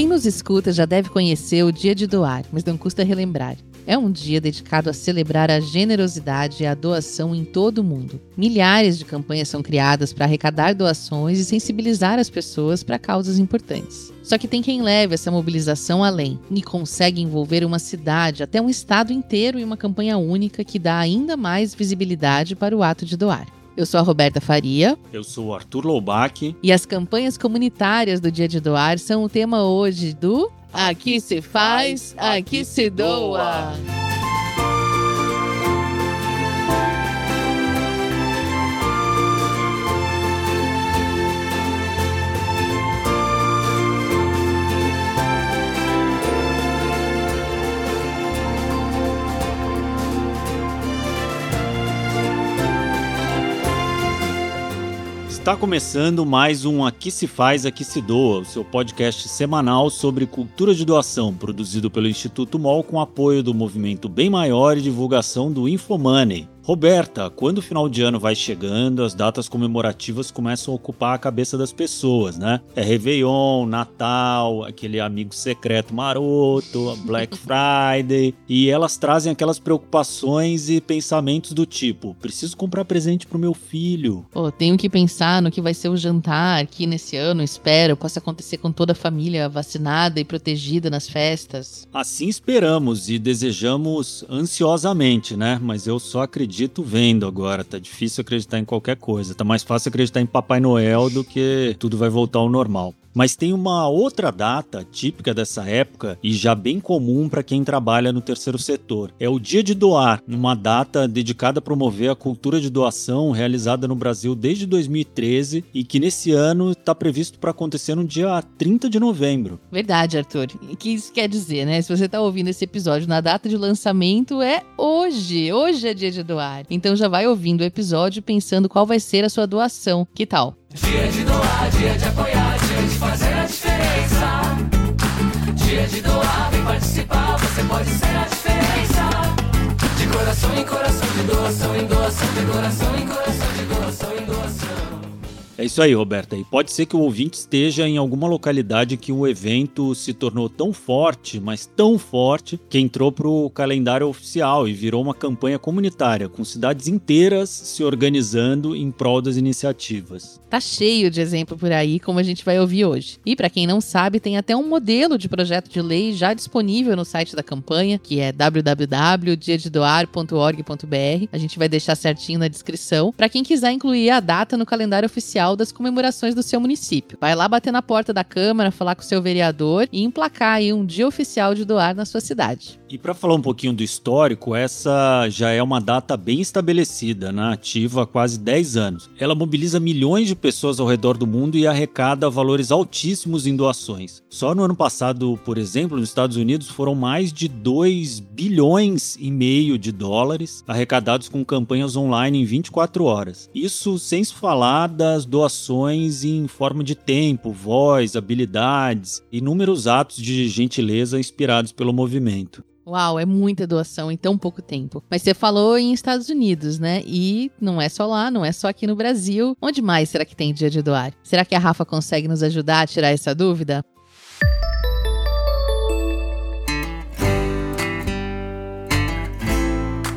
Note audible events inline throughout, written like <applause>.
Quem nos escuta já deve conhecer o Dia de Doar, mas não custa relembrar. É um dia dedicado a celebrar a generosidade e a doação em todo o mundo. Milhares de campanhas são criadas para arrecadar doações e sensibilizar as pessoas para causas importantes. Só que tem quem leve essa mobilização além e consegue envolver uma cidade, até um estado inteiro em uma campanha única que dá ainda mais visibilidade para o ato de doar. Eu sou a Roberta Faria. Eu sou o Arthur Loubach. E as campanhas comunitárias do Dia de Doar são o tema hoje do Aqui se faz, aqui se doa. Está começando mais um Aqui se faz, aqui se doa, o seu podcast semanal sobre cultura de doação, produzido pelo Instituto MOL com apoio do movimento Bem Maior e divulgação do Infomoney. Roberta, quando o final de ano vai chegando, as datas comemorativas começam a ocupar a cabeça das pessoas, né? É Réveillon, Natal, aquele amigo secreto maroto, Black <laughs> Friday, e elas trazem aquelas preocupações e pensamentos do tipo: preciso comprar presente pro meu filho. Pô, tenho que pensar no que vai ser o jantar que nesse ano, espero, possa acontecer com toda a família vacinada e protegida nas festas. Assim esperamos e desejamos ansiosamente, né? Mas eu só acredito acredito vendo agora. Tá difícil acreditar em qualquer coisa. Tá mais fácil acreditar em Papai Noel do que tudo vai voltar ao normal. Mas tem uma outra data típica dessa época e já bem comum para quem trabalha no terceiro setor. É o Dia de Doar, uma data dedicada a promover a cultura de doação realizada no Brasil desde 2013 e que nesse ano está previsto para acontecer no dia 30 de novembro. Verdade, Arthur. O que isso quer dizer, né? Se você está ouvindo esse episódio na data de lançamento é hoje. Hoje é dia de doar. Então já vai ouvindo o episódio pensando qual vai ser a sua doação. Que tal? Dia de doar, dia de apoiar, dia de fazer a diferença. Dia de doar, vem participar, você pode ser a diferença. De coração em coração, de doação em doação, de coração em coração, de doação em doação. É isso aí, Roberta. E pode ser que o ouvinte esteja em alguma localidade que o evento se tornou tão forte, mas tão forte, que entrou para o calendário oficial e virou uma campanha comunitária, com cidades inteiras se organizando em prol das iniciativas. Tá cheio de exemplo por aí, como a gente vai ouvir hoje. E para quem não sabe, tem até um modelo de projeto de lei já disponível no site da campanha, que é www.diadedoar.org.br. A gente vai deixar certinho na descrição para quem quiser incluir a data no calendário oficial das comemorações do seu município. Vai lá bater na porta da Câmara, falar com o seu vereador e emplacar aí um dia oficial de doar na sua cidade. E para falar um pouquinho do histórico, essa já é uma data bem estabelecida, né? ativa há quase 10 anos. Ela mobiliza milhões de pessoas ao redor do mundo e arrecada valores altíssimos em doações. Só no ano passado, por exemplo, nos Estados Unidos foram mais de 2 bilhões e meio de dólares arrecadados com campanhas online em 24 horas. Isso sem se falar das doações em forma de tempo, voz, habilidades, inúmeros atos de gentileza inspirados pelo movimento. Uau, é muita doação em tão pouco tempo. Mas você falou em Estados Unidos, né? E não é só lá, não é só aqui no Brasil. Onde mais será que tem dia de doar? Será que a Rafa consegue nos ajudar a tirar essa dúvida?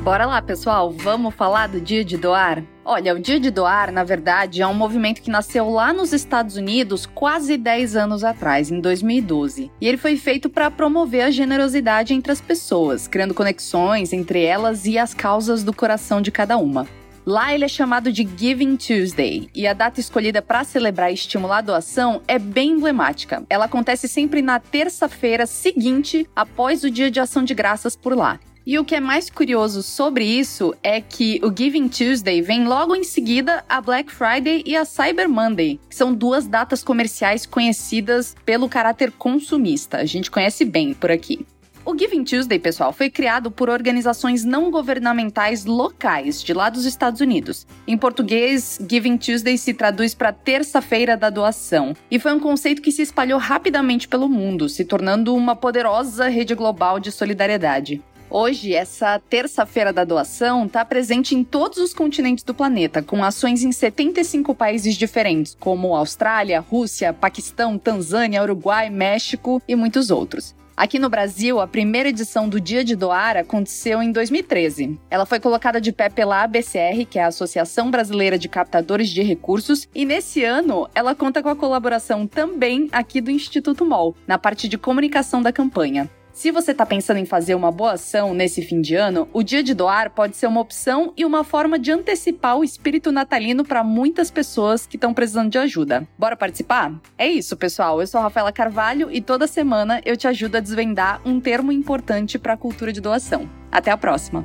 Bora lá, pessoal, vamos falar do Dia de Doar? Olha, o Dia de Doar, na verdade, é um movimento que nasceu lá nos Estados Unidos quase 10 anos atrás, em 2012. E ele foi feito para promover a generosidade entre as pessoas, criando conexões entre elas e as causas do coração de cada uma. Lá ele é chamado de Giving Tuesday, e a data escolhida para celebrar e estimular a doação é bem emblemática. Ela acontece sempre na terça-feira seguinte após o Dia de Ação de Graças por lá. E o que é mais curioso sobre isso é que o Giving Tuesday vem logo em seguida a Black Friday e a Cyber Monday, que são duas datas comerciais conhecidas pelo caráter consumista. A gente conhece bem por aqui. O Giving Tuesday, pessoal, foi criado por organizações não governamentais locais de lá dos Estados Unidos. Em português, Giving Tuesday se traduz para terça-feira da doação, e foi um conceito que se espalhou rapidamente pelo mundo, se tornando uma poderosa rede global de solidariedade. Hoje, essa terça-feira da doação está presente em todos os continentes do planeta, com ações em 75 países diferentes, como Austrália, Rússia, Paquistão, Tanzânia, Uruguai, México e muitos outros. Aqui no Brasil, a primeira edição do Dia de Doar aconteceu em 2013. Ela foi colocada de pé pela ABCR, que é a Associação Brasileira de Captadores de Recursos, e nesse ano ela conta com a colaboração também aqui do Instituto MOL, na parte de comunicação da campanha. Se você está pensando em fazer uma boa ação nesse fim de ano, o Dia de Doar pode ser uma opção e uma forma de antecipar o espírito natalino para muitas pessoas que estão precisando de ajuda. Bora participar? É isso, pessoal. Eu sou a Rafaela Carvalho e toda semana eu te ajudo a desvendar um termo importante para a cultura de doação. Até a próxima!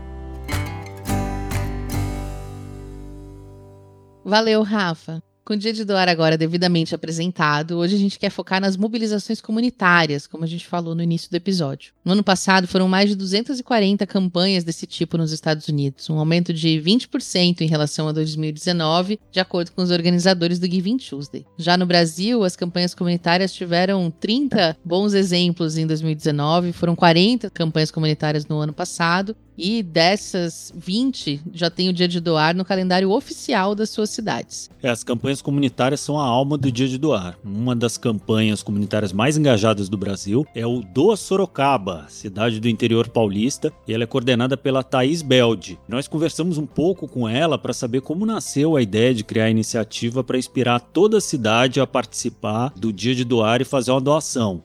Valeu, Rafa! Com o Dia de Doar agora devidamente apresentado, hoje a gente quer focar nas mobilizações comunitárias, como a gente falou no início do episódio. No ano passado foram mais de 240 campanhas desse tipo nos Estados Unidos, um aumento de 20% em relação a 2019, de acordo com os organizadores do Giving Tuesday. Já no Brasil, as campanhas comunitárias tiveram 30 bons exemplos em 2019, foram 40 campanhas comunitárias no ano passado, e dessas 20 já tem o Dia de Doar no calendário oficial das suas cidades. É, as campanhas comunitárias são a alma do Dia de Doar. Uma das campanhas comunitárias mais engajadas do Brasil é o Doa Sorocaba, cidade do interior paulista, e ela é coordenada pela Thaís Belde. Nós conversamos um pouco com ela para saber como nasceu a ideia de criar a iniciativa para inspirar toda a cidade a participar do Dia de Doar e fazer uma doação.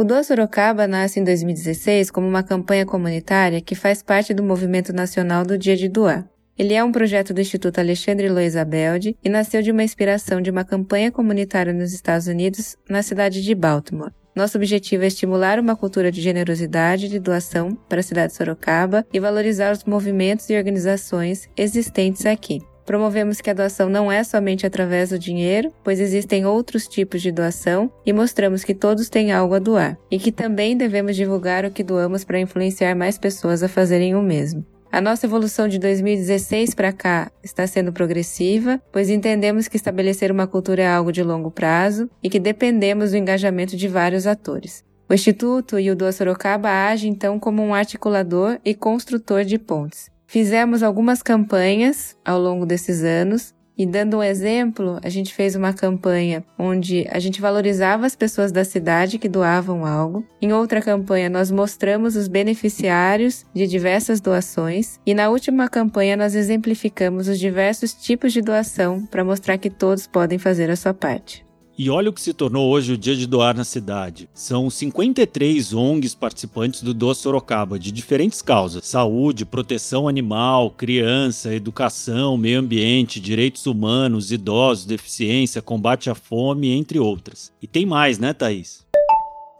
O Doa Sorocaba nasce em 2016 como uma campanha comunitária que faz parte do movimento nacional do Dia de Doar. Ele é um projeto do Instituto Alexandre Luiz Abelde e nasceu de uma inspiração de uma campanha comunitária nos Estados Unidos, na cidade de Baltimore. Nosso objetivo é estimular uma cultura de generosidade e de doação para a cidade de Sorocaba e valorizar os movimentos e organizações existentes aqui. Promovemos que a doação não é somente através do dinheiro, pois existem outros tipos de doação e mostramos que todos têm algo a doar e que também devemos divulgar o que doamos para influenciar mais pessoas a fazerem o mesmo. A nossa evolução de 2016 para cá está sendo progressiva, pois entendemos que estabelecer uma cultura é algo de longo prazo e que dependemos do engajamento de vários atores. O Instituto e o Doa Sorocaba agem então como um articulador e construtor de pontes. Fizemos algumas campanhas ao longo desses anos e dando um exemplo, a gente fez uma campanha onde a gente valorizava as pessoas da cidade que doavam algo. Em outra campanha, nós mostramos os beneficiários de diversas doações. E na última campanha, nós exemplificamos os diversos tipos de doação para mostrar que todos podem fazer a sua parte. E olha o que se tornou hoje o Dia de Doar na cidade. São 53 ONGs participantes do Doa Sorocaba, de diferentes causas: saúde, proteção animal, criança, educação, meio ambiente, direitos humanos, idosos, deficiência, combate à fome, entre outras. E tem mais, né, Thaís?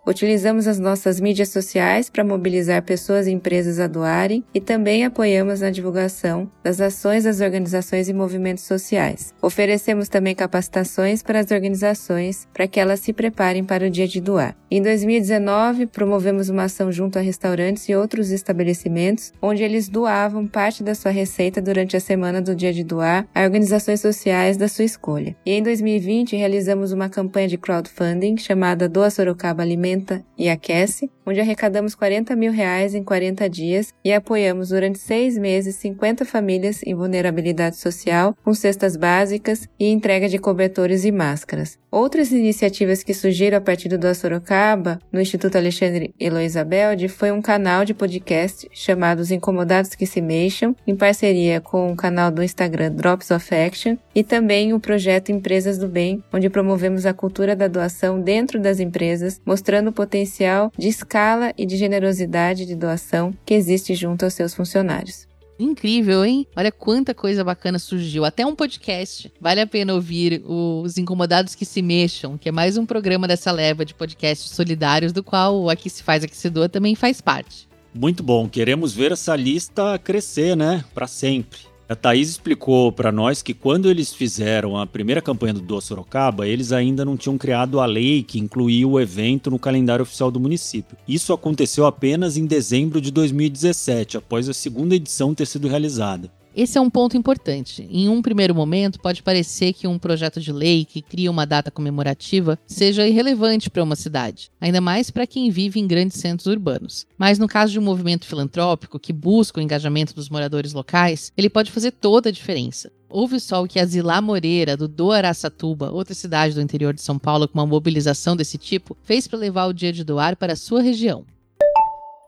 Utilizamos as nossas mídias sociais para mobilizar pessoas e empresas a doarem e também apoiamos na divulgação das ações das organizações e movimentos sociais. Oferecemos também capacitações para as organizações para que elas se preparem para o dia de doar. Em 2019, promovemos uma ação junto a restaurantes e outros estabelecimentos, onde eles doavam parte da sua receita durante a semana do dia de doar a organizações sociais da sua escolha. E em 2020, realizamos uma campanha de crowdfunding chamada Doa Sorocaba Alimento Alimenta e Aquece, onde arrecadamos 40 mil reais em 40 dias e apoiamos durante seis meses 50 famílias em vulnerabilidade social com cestas básicas e entrega de cobertores e máscaras. Outras iniciativas que surgiram a partir do Sorocaba, no Instituto Alexandre Eloísa Belde, foi um canal de podcast chamado Os Incomodados que se Mexam, em parceria com o canal do Instagram Drops of Action, e também o projeto Empresas do Bem, onde promovemos a cultura da doação dentro das empresas, mostrando o potencial de escala e de generosidade de doação que existe junto aos seus funcionários. Incrível, hein? Olha quanta coisa bacana surgiu. Até um podcast. Vale a pena ouvir Os Incomodados que Se Mexam, que é mais um programa dessa leva de podcasts solidários, do qual o Aqui Se Faz, Aqui Se Doa também faz parte. Muito bom. Queremos ver essa lista crescer, né? Para sempre. A Thaís explicou para nós que quando eles fizeram a primeira campanha do Doa Sorocaba, eles ainda não tinham criado a lei que incluía o evento no calendário oficial do município. Isso aconteceu apenas em dezembro de 2017, após a segunda edição ter sido realizada. Esse é um ponto importante. Em um primeiro momento, pode parecer que um projeto de lei que cria uma data comemorativa seja irrelevante para uma cidade, ainda mais para quem vive em grandes centros urbanos. Mas no caso de um movimento filantrópico que busca o engajamento dos moradores locais, ele pode fazer toda a diferença. Houve só o que a Zilá Moreira, do Do Araçatuba, outra cidade do interior de São Paulo com uma mobilização desse tipo, fez para levar o dia de doar para a sua região.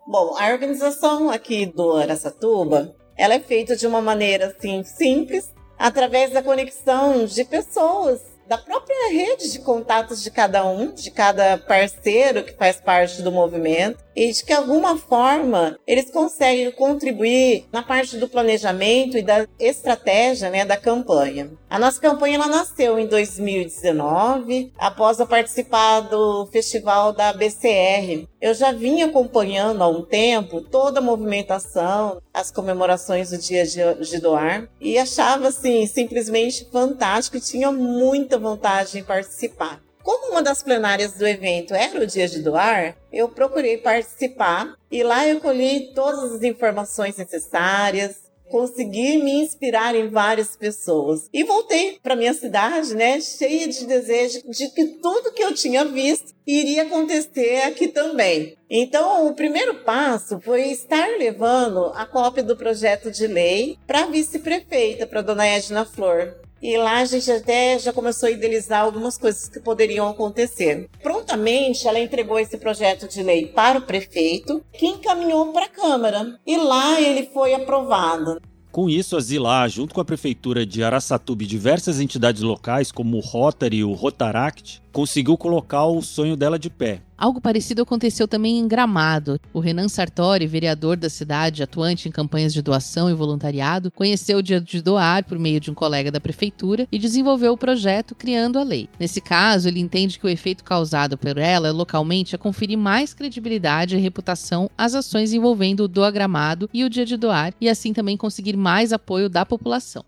Bom, a organização aqui do Araçatuba ela é feita de uma maneira assim simples, através da conexão de pessoas, da própria rede de contatos de cada um, de cada parceiro que faz parte do movimento e de que alguma forma eles conseguem contribuir na parte do planejamento e da estratégia né, da campanha. A nossa campanha ela nasceu em 2019, após eu participar do festival da BCR. Eu já vinha acompanhando há um tempo toda a movimentação, as comemorações do Dia de Doar e achava assim simplesmente fantástico e tinha muita vontade em participar. Como uma das plenárias do evento era o dia de doar, eu procurei participar e lá eu colhi todas as informações necessárias, consegui me inspirar em várias pessoas. E voltei para minha cidade, né, cheia de desejo de que tudo que eu tinha visto iria acontecer aqui também. Então, o primeiro passo foi estar levando a cópia do projeto de lei para a vice-prefeita, para dona Edna Flor. E lá a gente até já começou a idealizar algumas coisas que poderiam acontecer. Prontamente, ela entregou esse projeto de lei para o prefeito, que encaminhou para a Câmara. E lá ele foi aprovado. Com isso, a Zilá, junto com a prefeitura de Araçatuba e diversas entidades locais, como o Rotary e o Rotaract, conseguiu colocar o sonho dela de pé. Algo parecido aconteceu também em Gramado. O Renan Sartori, vereador da cidade, atuante em campanhas de doação e voluntariado, conheceu o dia de doar por meio de um colega da prefeitura e desenvolveu o projeto criando a lei. Nesse caso, ele entende que o efeito causado por ela localmente é conferir mais credibilidade e reputação às ações envolvendo o Doa Gramado e o dia de doar e assim também conseguir mais apoio da população.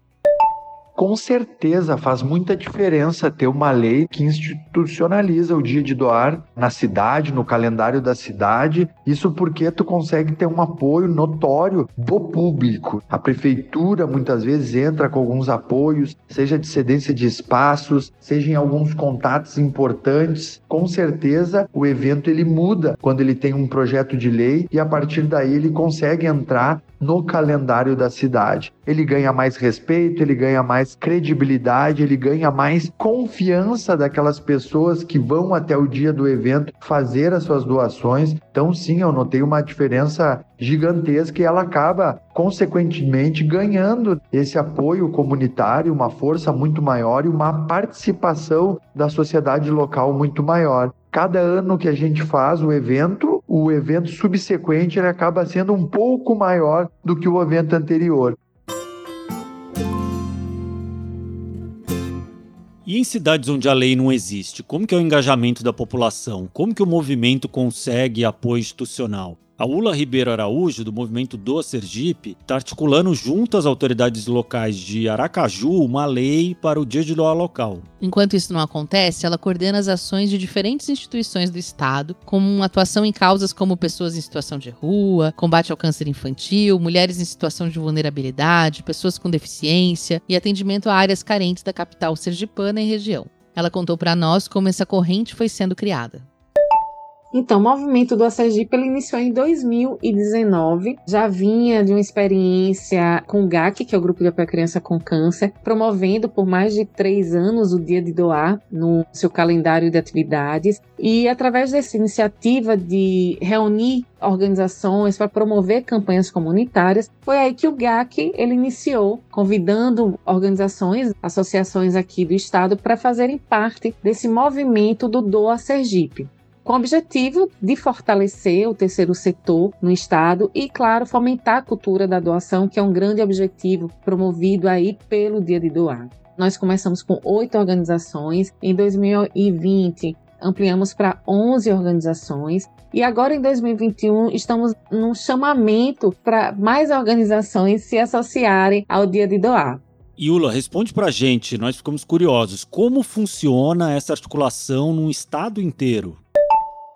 Com certeza faz muita diferença ter uma lei que institucionaliza o dia de doar na cidade, no calendário da cidade. Isso porque tu consegue ter um apoio notório do público. A prefeitura muitas vezes entra com alguns apoios, seja de cedência de espaços, seja em alguns contatos importantes. Com certeza o evento ele muda quando ele tem um projeto de lei e a partir daí ele consegue entrar no calendário da cidade. Ele ganha mais respeito, ele ganha mais credibilidade, ele ganha mais confiança daquelas pessoas que vão até o dia do evento fazer as suas doações. Então, sim, eu notei uma diferença gigantesca e ela acaba, consequentemente, ganhando esse apoio comunitário, uma força muito maior e uma participação da sociedade local muito maior. Cada ano que a gente faz o evento, o evento subsequente ele acaba sendo um pouco maior do que o evento anterior. E em cidades onde a lei não existe, como que é o engajamento da população? Como que o movimento consegue apoio institucional? A Ula Ribeiro Araújo, do movimento Do Sergipe, está articulando junto às autoridades locais de Aracaju uma lei para o dia de doar local. Enquanto isso não acontece, ela coordena as ações de diferentes instituições do Estado, com atuação em causas como pessoas em situação de rua, combate ao câncer infantil, mulheres em situação de vulnerabilidade, pessoas com deficiência e atendimento a áreas carentes da capital sergipana e região. Ela contou para nós como essa corrente foi sendo criada. Então, o movimento do Sergipe ele iniciou em 2019, já vinha de uma experiência com o GAC, que é o Grupo de Apoio à Criança com Câncer, promovendo por mais de três anos o Dia de Doar no seu calendário de atividades. E através dessa iniciativa de reunir organizações para promover campanhas comunitárias, foi aí que o GAC ele iniciou, convidando organizações, associações aqui do estado para fazerem parte desse movimento do Doa Sergipe com o objetivo de fortalecer o terceiro setor no Estado e, claro, fomentar a cultura da doação, que é um grande objetivo promovido aí pelo Dia de Doar. Nós começamos com oito organizações, em 2020 ampliamos para 11 organizações e agora em 2021 estamos num chamamento para mais organizações se associarem ao Dia de Doar. Yula, responde para a gente, nós ficamos curiosos. Como funciona essa articulação num estado inteiro?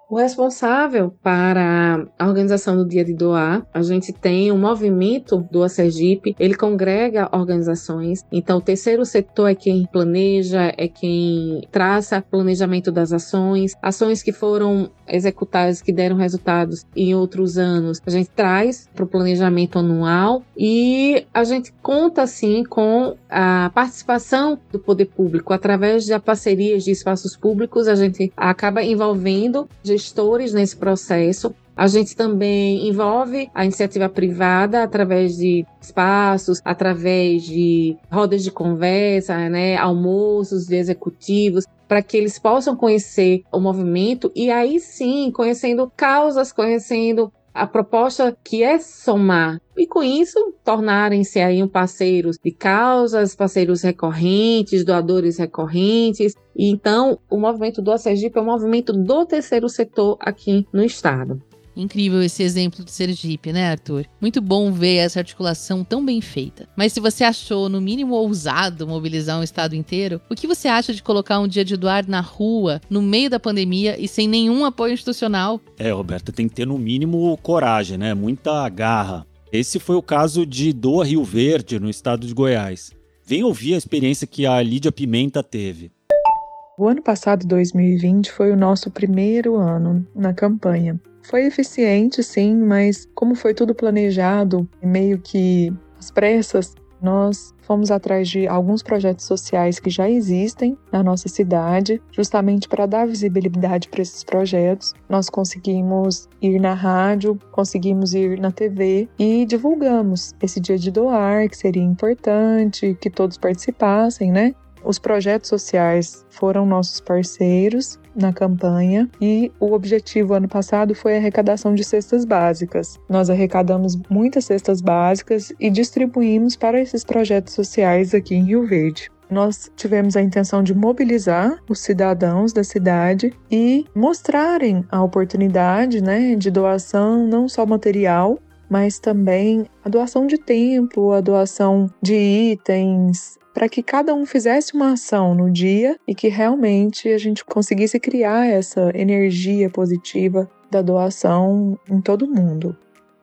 O responsável para a organização do Dia de Doar, a gente tem um movimento do Sergipe, ele congrega organizações. Então, o terceiro setor é quem planeja, é quem traça planejamento das ações, ações que foram executadas, que deram resultados em outros anos. A gente traz para o planejamento anual e a gente conta, assim, com a participação do poder público através de parcerias de espaços públicos. A gente acaba envolvendo gestores nesse processo. A gente também envolve a iniciativa privada através de espaços, através de rodas de conversa, né, almoços de executivos, para que eles possam conhecer o movimento e aí sim, conhecendo causas, conhecendo a proposta que é somar e com isso tornarem-se aí um parceiros de causas, parceiros recorrentes, doadores recorrentes. E então o movimento do Sergipe é um movimento do terceiro setor aqui no estado. Incrível esse exemplo de Sergipe, né, Arthur? Muito bom ver essa articulação tão bem feita. Mas se você achou, no mínimo, ousado mobilizar um estado inteiro, o que você acha de colocar um dia de doar na rua, no meio da pandemia e sem nenhum apoio institucional? É, Roberta, tem que ter no mínimo coragem, né? Muita garra. Esse foi o caso de Doa Rio Verde, no estado de Goiás. Vem ouvir a experiência que a Lídia Pimenta teve. O ano passado, 2020, foi o nosso primeiro ano na campanha. Foi eficiente, sim, mas como foi tudo planejado, meio que às pressas, nós fomos atrás de alguns projetos sociais que já existem na nossa cidade, justamente para dar visibilidade para esses projetos. Nós conseguimos ir na rádio, conseguimos ir na TV e divulgamos esse dia de doar, que seria importante que todos participassem, né? Os projetos sociais foram nossos parceiros na campanha e o objetivo ano passado foi a arrecadação de cestas básicas. Nós arrecadamos muitas cestas básicas e distribuímos para esses projetos sociais aqui em Rio Verde. Nós tivemos a intenção de mobilizar os cidadãos da cidade e mostrarem a oportunidade né, de doação, não só material, mas também a doação de tempo, a doação de itens, para que cada um fizesse uma ação no dia e que realmente a gente conseguisse criar essa energia positiva da doação em todo mundo.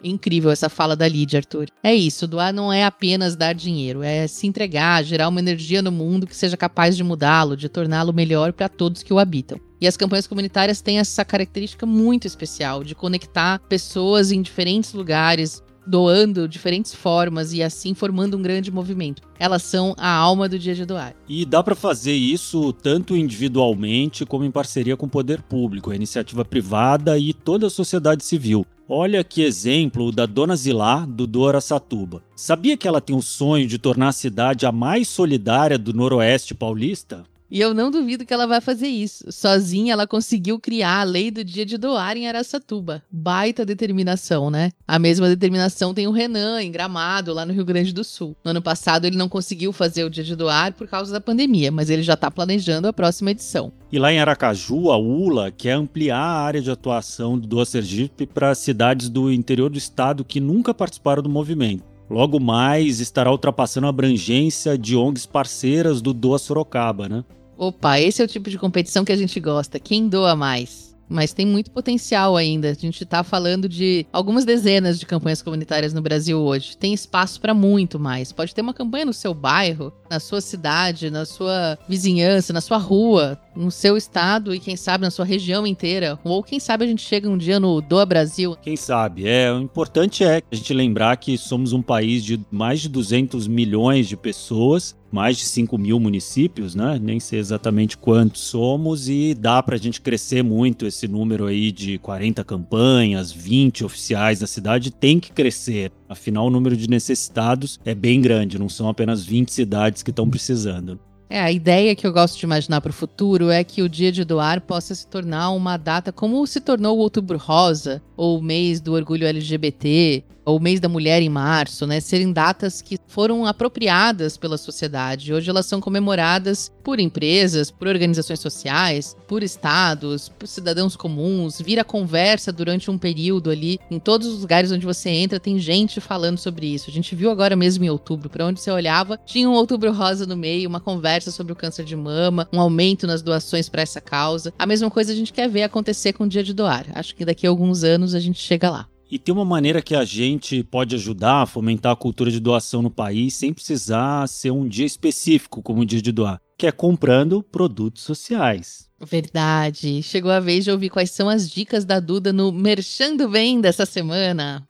Incrível essa fala da Lídia, Arthur. É isso, doar não é apenas dar dinheiro, é se entregar, gerar uma energia no mundo que seja capaz de mudá-lo, de torná-lo melhor para todos que o habitam. E as campanhas comunitárias têm essa característica muito especial de conectar pessoas em diferentes lugares, doando diferentes formas e assim formando um grande movimento. Elas são a alma do dia de doar. E dá para fazer isso tanto individualmente como em parceria com o poder público, a iniciativa privada e toda a sociedade civil. Olha que exemplo da Dona Zilá, do Dora Satuba. Sabia que ela tem o sonho de tornar a cidade a mais solidária do Noroeste paulista? E eu não duvido que ela vai fazer isso. Sozinha, ela conseguiu criar a lei do dia de doar em Araçatuba. Baita determinação, né? A mesma determinação tem o Renan, em Gramado, lá no Rio Grande do Sul. No ano passado, ele não conseguiu fazer o dia de doar por causa da pandemia, mas ele já está planejando a próxima edição. E lá em Aracaju, a ULA quer ampliar a área de atuação do Doa Sergipe para cidades do interior do estado que nunca participaram do movimento. Logo mais estará ultrapassando a abrangência de ONGs parceiras do Doa Sorocaba, né? Opa, esse é o tipo de competição que a gente gosta. Quem doa mais? Mas tem muito potencial ainda. A gente está falando de algumas dezenas de campanhas comunitárias no Brasil hoje. Tem espaço para muito mais. Pode ter uma campanha no seu bairro, na sua cidade, na sua vizinhança, na sua rua, no seu estado e quem sabe na sua região inteira. Ou quem sabe a gente chega um dia no Doa Brasil. Quem sabe? É, o importante é a gente lembrar que somos um país de mais de 200 milhões de pessoas mais de 5 mil municípios, né? Nem sei exatamente quantos somos e dá para a gente crescer muito esse número aí de 40 campanhas, 20 oficiais da cidade tem que crescer. Afinal, o número de necessitados é bem grande, não são apenas 20 cidades que estão precisando. É, a ideia que eu gosto de imaginar para o futuro é que o Dia de Doar possa se tornar uma data como se tornou o Outubro Rosa, ou o mês do orgulho LGBT, o mês da mulher em março, né, serem datas que foram apropriadas pela sociedade. Hoje elas são comemoradas por empresas, por organizações sociais, por estados, por cidadãos comuns, vira conversa durante um período ali. Em todos os lugares onde você entra, tem gente falando sobre isso. A gente viu agora mesmo em outubro, para onde você olhava, tinha um outubro rosa no meio, uma conversa sobre o câncer de mama, um aumento nas doações para essa causa. A mesma coisa a gente quer ver acontecer com o dia de doar. Acho que daqui a alguns anos a gente chega lá. E tem uma maneira que a gente pode ajudar a fomentar a cultura de doação no país sem precisar ser um dia específico como o dia de doar, que é comprando produtos sociais. Verdade. Chegou a vez de ouvir quais são as dicas da Duda no Merchando Bem dessa semana.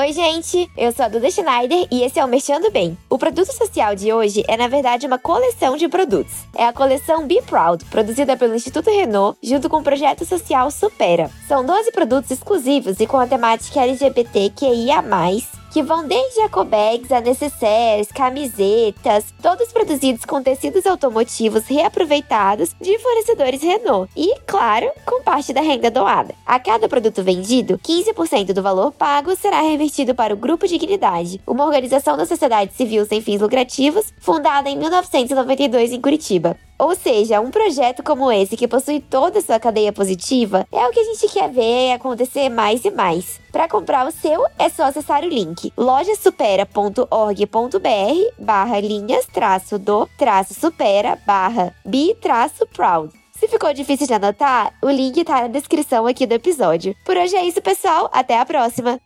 Oi, gente! Eu sou a Duda Schneider e esse é o Mexendo Bem. O produto social de hoje é, na verdade, uma coleção de produtos. É a coleção Be Proud, produzida pelo Instituto Renault, junto com o projeto social Supera. São 12 produtos exclusivos e com a temática LGBTQIA, que vão desde ecobags a necessaires, camisetas, todos produzidos com tecidos automotivos reaproveitados de fornecedores Renault e, claro, com parte da renda doada. A cada produto vendido, 15% do valor pago será revertido para o Grupo Dignidade, uma organização da sociedade civil sem fins lucrativos fundada em 1992 em Curitiba. Ou seja, um projeto como esse que possui toda a sua cadeia positiva é o que a gente quer ver acontecer mais e mais. Para comprar o seu, é só acessar o link lojasupera.org.br barra linhas traço do traço supera barra bi traço proud. Se ficou difícil de anotar, o link tá na descrição aqui do episódio. Por hoje é isso, pessoal. Até a próxima!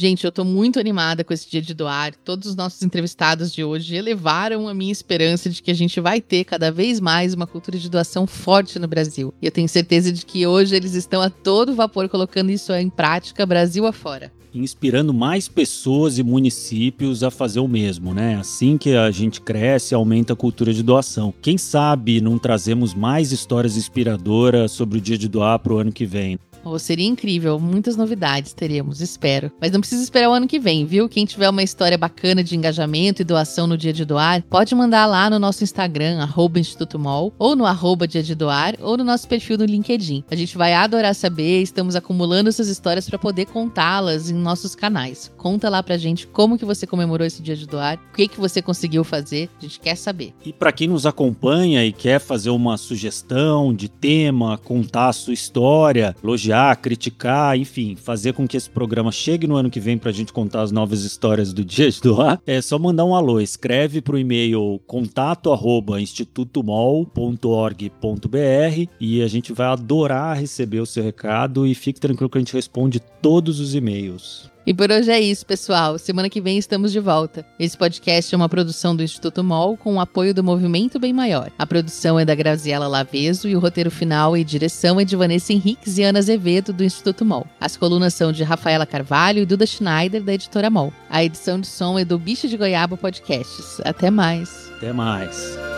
Gente, eu tô muito animada com esse dia de doar. Todos os nossos entrevistados de hoje elevaram a minha esperança de que a gente vai ter cada vez mais uma cultura de doação forte no Brasil. E eu tenho certeza de que hoje eles estão a todo vapor colocando isso em prática Brasil afora inspirando mais pessoas e municípios a fazer o mesmo, né? Assim que a gente cresce, aumenta a cultura de doação. Quem sabe não trazemos mais histórias inspiradoras sobre o dia de doar para o ano que vem? Oh, seria incrível, muitas novidades teríamos, espero. Mas não precisa esperar o ano que vem, viu? Quem tiver uma história bacana de engajamento e doação no dia de doar, pode mandar lá no nosso Instagram, arroba Instituto Mol, ou no arroba dia de doar, ou no nosso perfil no LinkedIn. A gente vai adorar saber, estamos acumulando essas histórias para poder contá-las em nossos canais. Conta lá pra gente como que você comemorou esse dia de doar, o que que você conseguiu fazer, a gente quer saber. E para quem nos acompanha e quer fazer uma sugestão de tema, contar a sua história, elogiar elogiar, criticar, enfim, fazer com que esse programa chegue no ano que vem para a gente contar as novas histórias do Dia de Doar, é só mandar um alô. Escreve para o e-mail contato arroba institutomol.org.br e a gente vai adorar receber o seu recado e fique tranquilo que a gente responde todos os e-mails. E por hoje é isso, pessoal. Semana que vem estamos de volta. Esse podcast é uma produção do Instituto MOL com o apoio do Movimento Bem Maior. A produção é da Graziela Laveso e o roteiro final e direção é de Vanessa Henriques e Ana Azevedo, do Instituto MOL. As colunas são de Rafaela Carvalho e Duda Schneider, da editora MOL. A edição de som é do Bicho de Goiaba Podcasts. Até mais. Até mais.